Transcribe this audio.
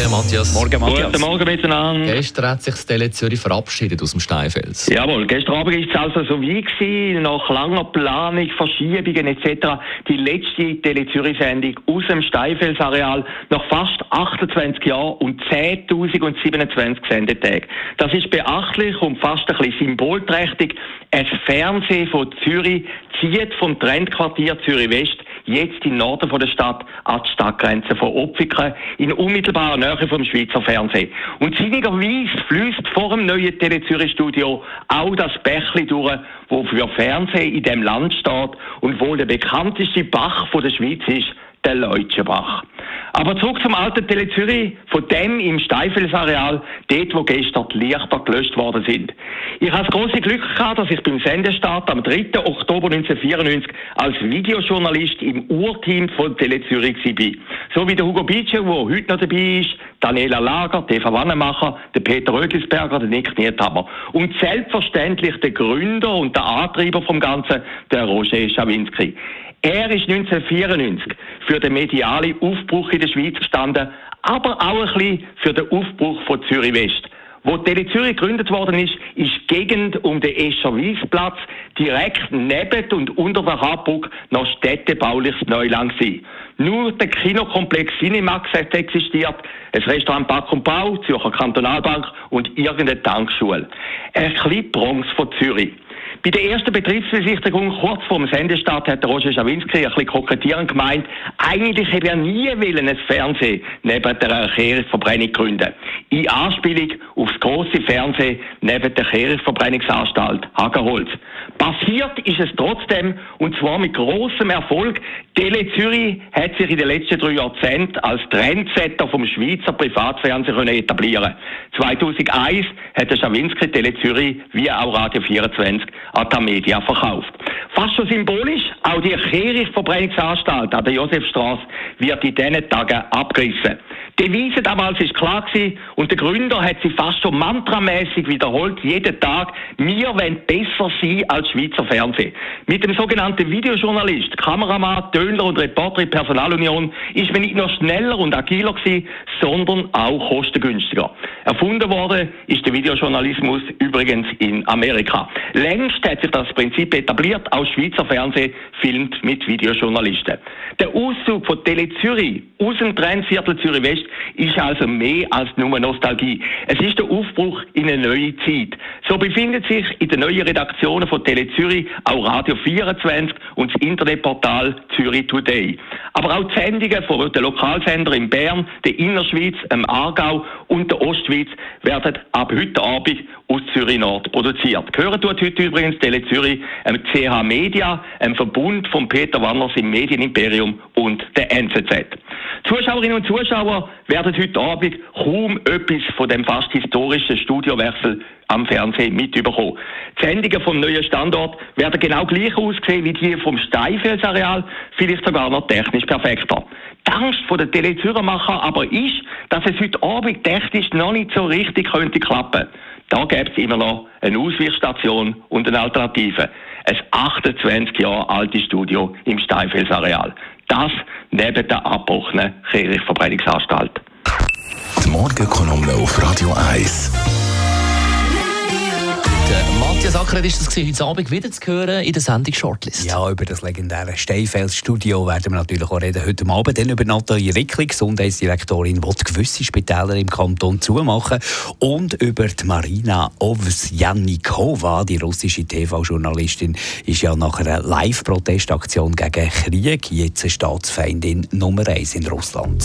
Morgen, Matthias. Morgen, Matthias. Guten Morgen miteinander. Gestern hat sich das Tele Zürich verabschiedet aus dem Steinfels. Jawohl, gestern Abend war es also so wie gewesen, nach langer Planung, Verschiebungen etc. die letzte Tele Zürich-Sendung aus dem Steinfelsareal nach fast 28 Jahren und 10.027 Sendetagen. Das ist beachtlich und fast ein bisschen symbolträchtig. Ein Fernsehen von Zürich zieht vom Trendquartier Zürich-West jetzt im Norden von der Stadt an die Stadtgrenze von Opfikern in unmittelbarer Nähe vom Schweizer Fernsehen. Und sinnigerweise fließt vor dem neuen Tele Zürich Studio auch das Bächli durch, wo für Fernsehen in dem Land steht und wohl der bekannteste Bach von der Schweiz ist, der Leutschenbach. Aber zurück zum alten Tele Zürich, von dem im Steifelsareal, dort, wo gestern die Lichter gelöscht worden sind. Ich habe das große Glück gehabt, dass ich beim Sendestart am 3. Oktober 1994 als Videojournalist im Urteam von Tele Zürich war. So wie der Hugo Bietscher, der heute noch dabei ist, Daniela Lager, Eva Wannemacher, der Peter Rödlisberger, der Nick Niethammer. Und selbstverständlich der Gründer und der Antreiber vom Ganzen, der Roger Schawinski. Er ist 1994 für den medialen Aufbruch in der Schweiz gestanden, aber auch ein bisschen für den Aufbruch von Zürich West. Wo Tele Zürich gegründet worden ist, ist die Gegend um den Escher Wiesplatz direkt neben und unter der Harburg noch städtebauliches Neuland gewesen. Nur der Kinokomplex Cinemax hat existiert, ein Restaurant Back und Bau, Zürcher Kantonalbank und irgendeine Tankschule. Ein kleiner Bronx von Zürich. Bei der ersten Betriebsbesichtigung kurz vor dem Sendestart hat Roger Schawinski ein bisschen kokettierend gemeint, eigentlich hätte er nie ein Fernsehen neben der Kehrichtverbrennung gründen. In Anspielung auf das grosse Fernsehen neben der Kehrichtverbrennungsanstalt Hagerholz. Passiert ist es trotzdem, und zwar mit großem Erfolg. Tele Zürich hat sich in den letzten drei Jahrzehnten als Trendsetter vom Schweizer Privatfernsehen etablieren 2001 hat der Schawinski Tele Zürich wie auch Radio 24 an die Media verkauft. Fast schon symbolisch, auch die Kehrichtverbrennungsanstalt an der Josefstraße wird in diesen Tagen abgerissen. Devise damals ist klar gewesen, und der Gründer hat sie fast schon mantramäßig wiederholt, jeden Tag, wir wollen besser sein als Schweizer Fernsehen. Mit dem sogenannten Videojournalist, Kameramann, Tönler und Reporter in Personalunion ist man nicht nur schneller und agiler gewesen, sondern auch kostengünstiger. Erfunden worden ist der Videojournalismus übrigens in Amerika. Längst hat sich das Prinzip etabliert, auch Schweizer Fernsehen filmt mit Videojournalisten. Der Auszug von Tele Zürich aus dem Trendviertel Zürich West ist also mehr als nur Nostalgie. Es ist der Aufbruch in eine neue Zeit. So befindet sich in den neuen Redaktionen von Tele Zürich auch Radio 24 und das Internetportal Zürich Today. Aber auch die Sendungen von den Lokalsender in Bern, der Innerschweiz, im Aargau und der Ostschweiz werden ab heute Abend aus Zürich Nord produziert. Gehören tut heute übrigens Tele Zürich, ähm, CH Media, einem Verbund von Peter Wanners im Medienimperium und der NZZ. Zuschauerinnen und Zuschauer werden heute Abend kaum etwas von dem fast historischen Studiowechsel am Fernsehen mitbekommen. Die Sendungen vom neuen Standort werden genau gleich aussehen wie die vom Steinfelsareal, vielleicht sogar noch technisch perfekter. Die Angst der Telezürermacher aber ist, dass es heute Abend technisch noch nicht so richtig könnte klappen. Da gäbe es immer noch eine Ausweichstation und eine Alternative. Ein 28 Jahre altes Studio im Steinfelsareal. Das neben der abgebrochenen Kirchverbreitungsanstalt. Die Morgenkolumne auf Radio 1. Matthias Ackeret ist das heute Abend wieder zu hören in der Sendung Shortlist. Ja, über das legendäre Steinfels-Studio werden wir natürlich auch reden heute Abend. Dann über Nathalie Rickli, Gesundheitsdirektorin, die gewisse Spitäler im Kanton zumachen. Und über die Marina Ovsjanikova, die russische TV-Journalistin, ist ja nach einer Live-Protestaktion gegen Krieg jetzt eine Staatsfeindin Nummer eins in Russland.